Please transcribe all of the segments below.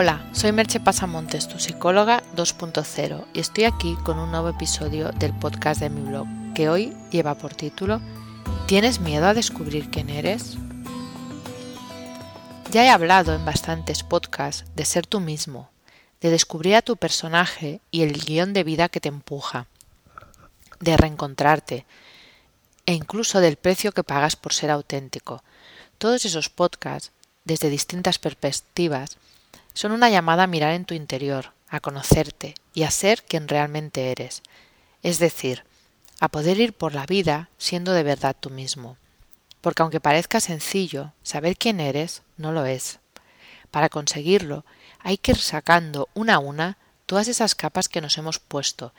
Hola, soy Merche Pasamontes, tu psicóloga 2.0, y estoy aquí con un nuevo episodio del podcast de mi blog, que hoy lleva por título ¿Tienes miedo a descubrir quién eres? Ya he hablado en bastantes podcasts de ser tú mismo, de descubrir a tu personaje y el guion de vida que te empuja, de reencontrarte, e incluso del precio que pagas por ser auténtico. Todos esos podcasts, desde distintas perspectivas, son una llamada a mirar en tu interior, a conocerte y a ser quien realmente eres, es decir, a poder ir por la vida siendo de verdad tú mismo. Porque aunque parezca sencillo, saber quién eres no lo es. Para conseguirlo, hay que ir sacando una a una todas esas capas que nos hemos puesto,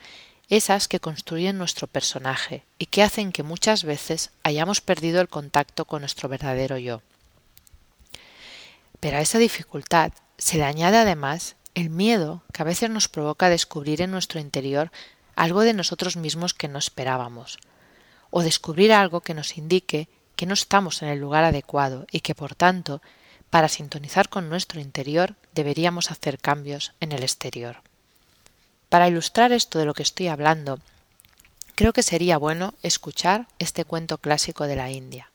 esas que construyen nuestro personaje y que hacen que muchas veces hayamos perdido el contacto con nuestro verdadero yo. Pero a esa dificultad se le añade además el miedo que a veces nos provoca descubrir en nuestro interior algo de nosotros mismos que no esperábamos, o descubrir algo que nos indique que no estamos en el lugar adecuado y que por tanto, para sintonizar con nuestro interior, deberíamos hacer cambios en el exterior. Para ilustrar esto de lo que estoy hablando, creo que sería bueno escuchar este cuento clásico de la India.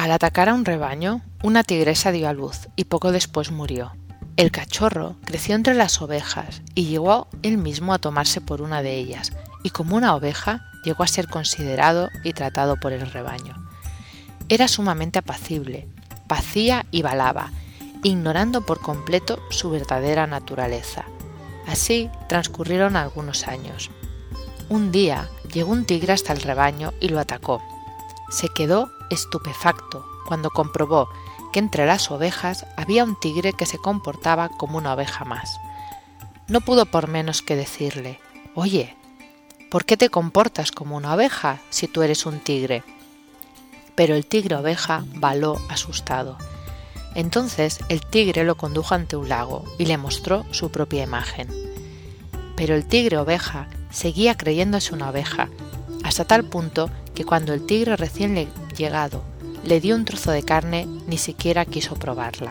Al atacar a un rebaño, una tigresa dio a luz y poco después murió. El cachorro creció entre las ovejas y llegó él mismo a tomarse por una de ellas, y como una oveja llegó a ser considerado y tratado por el rebaño. Era sumamente apacible, pacía y balaba, ignorando por completo su verdadera naturaleza. Así transcurrieron algunos años. Un día llegó un tigre hasta el rebaño y lo atacó. Se quedó estupefacto cuando comprobó que entre las ovejas había un tigre que se comportaba como una oveja más. No pudo por menos que decirle Oye, ¿por qué te comportas como una oveja si tú eres un tigre? Pero el tigre oveja baló asustado. Entonces el tigre lo condujo ante un lago y le mostró su propia imagen. Pero el tigre oveja seguía creyéndose una oveja, hasta tal punto que cuando el tigre recién llegado le dio un trozo de carne, ni siquiera quiso probarla.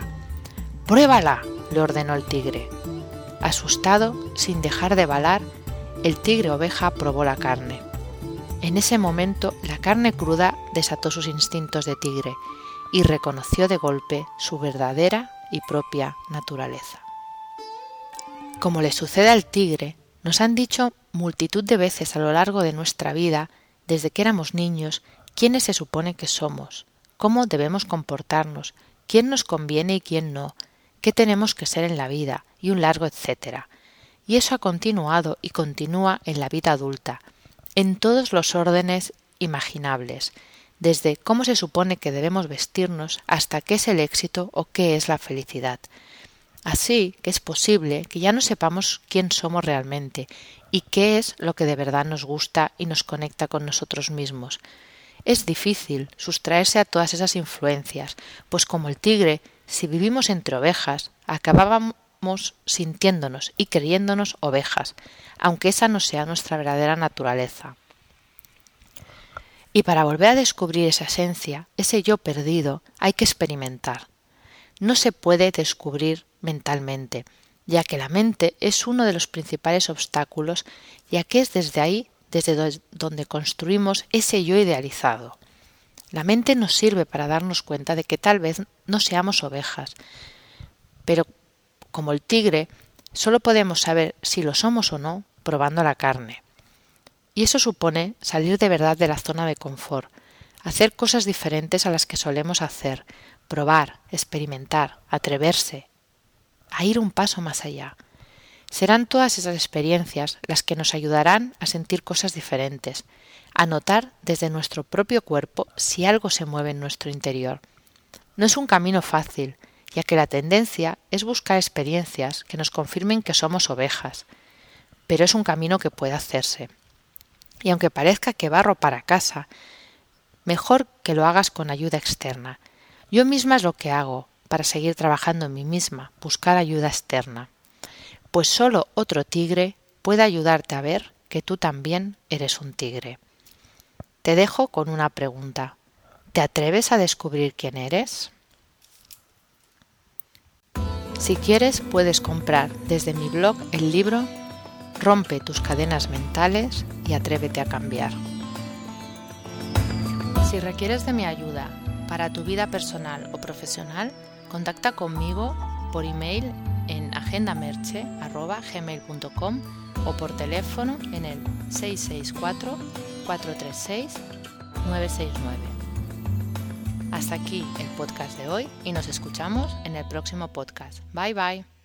Pruébala, le ordenó el tigre. Asustado, sin dejar de balar, el tigre oveja probó la carne. En ese momento la carne cruda desató sus instintos de tigre y reconoció de golpe su verdadera y propia naturaleza. Como le sucede al tigre, nos han dicho multitud de veces a lo largo de nuestra vida desde que éramos niños, quiénes se supone que somos, cómo debemos comportarnos, quién nos conviene y quién no, qué tenemos que ser en la vida, y un largo etcétera. Y eso ha continuado y continúa en la vida adulta, en todos los órdenes imaginables, desde cómo se supone que debemos vestirnos hasta qué es el éxito o qué es la felicidad. Así que es posible que ya no sepamos quién somos realmente y qué es lo que de verdad nos gusta y nos conecta con nosotros mismos. Es difícil sustraerse a todas esas influencias, pues como el tigre, si vivimos entre ovejas, acabábamos sintiéndonos y creyéndonos ovejas, aunque esa no sea nuestra verdadera naturaleza. Y para volver a descubrir esa esencia, ese yo perdido, hay que experimentar. No se puede descubrir mentalmente, ya que la mente es uno de los principales obstáculos, ya que es desde ahí desde donde construimos ese yo idealizado. La mente nos sirve para darnos cuenta de que tal vez no seamos ovejas, pero como el tigre, solo podemos saber si lo somos o no probando la carne. Y eso supone salir de verdad de la zona de confort, hacer cosas diferentes a las que solemos hacer, probar, experimentar, atreverse, a ir un paso más allá. Serán todas esas experiencias las que nos ayudarán a sentir cosas diferentes, a notar desde nuestro propio cuerpo si algo se mueve en nuestro interior. No es un camino fácil, ya que la tendencia es buscar experiencias que nos confirmen que somos ovejas, pero es un camino que puede hacerse. Y aunque parezca que barro para casa, mejor que lo hagas con ayuda externa. Yo misma es lo que hago para seguir trabajando en mí misma, buscar ayuda externa pues solo otro tigre puede ayudarte a ver que tú también eres un tigre. Te dejo con una pregunta. ¿Te atreves a descubrir quién eres? Si quieres, puedes comprar desde mi blog el libro Rompe tus cadenas mentales y atrévete a cambiar. Si requieres de mi ayuda para tu vida personal o profesional, contacta conmigo por email en agendamerche.gmail.com o por teléfono en el 664-436-969. Hasta aquí el podcast de hoy y nos escuchamos en el próximo podcast. Bye bye.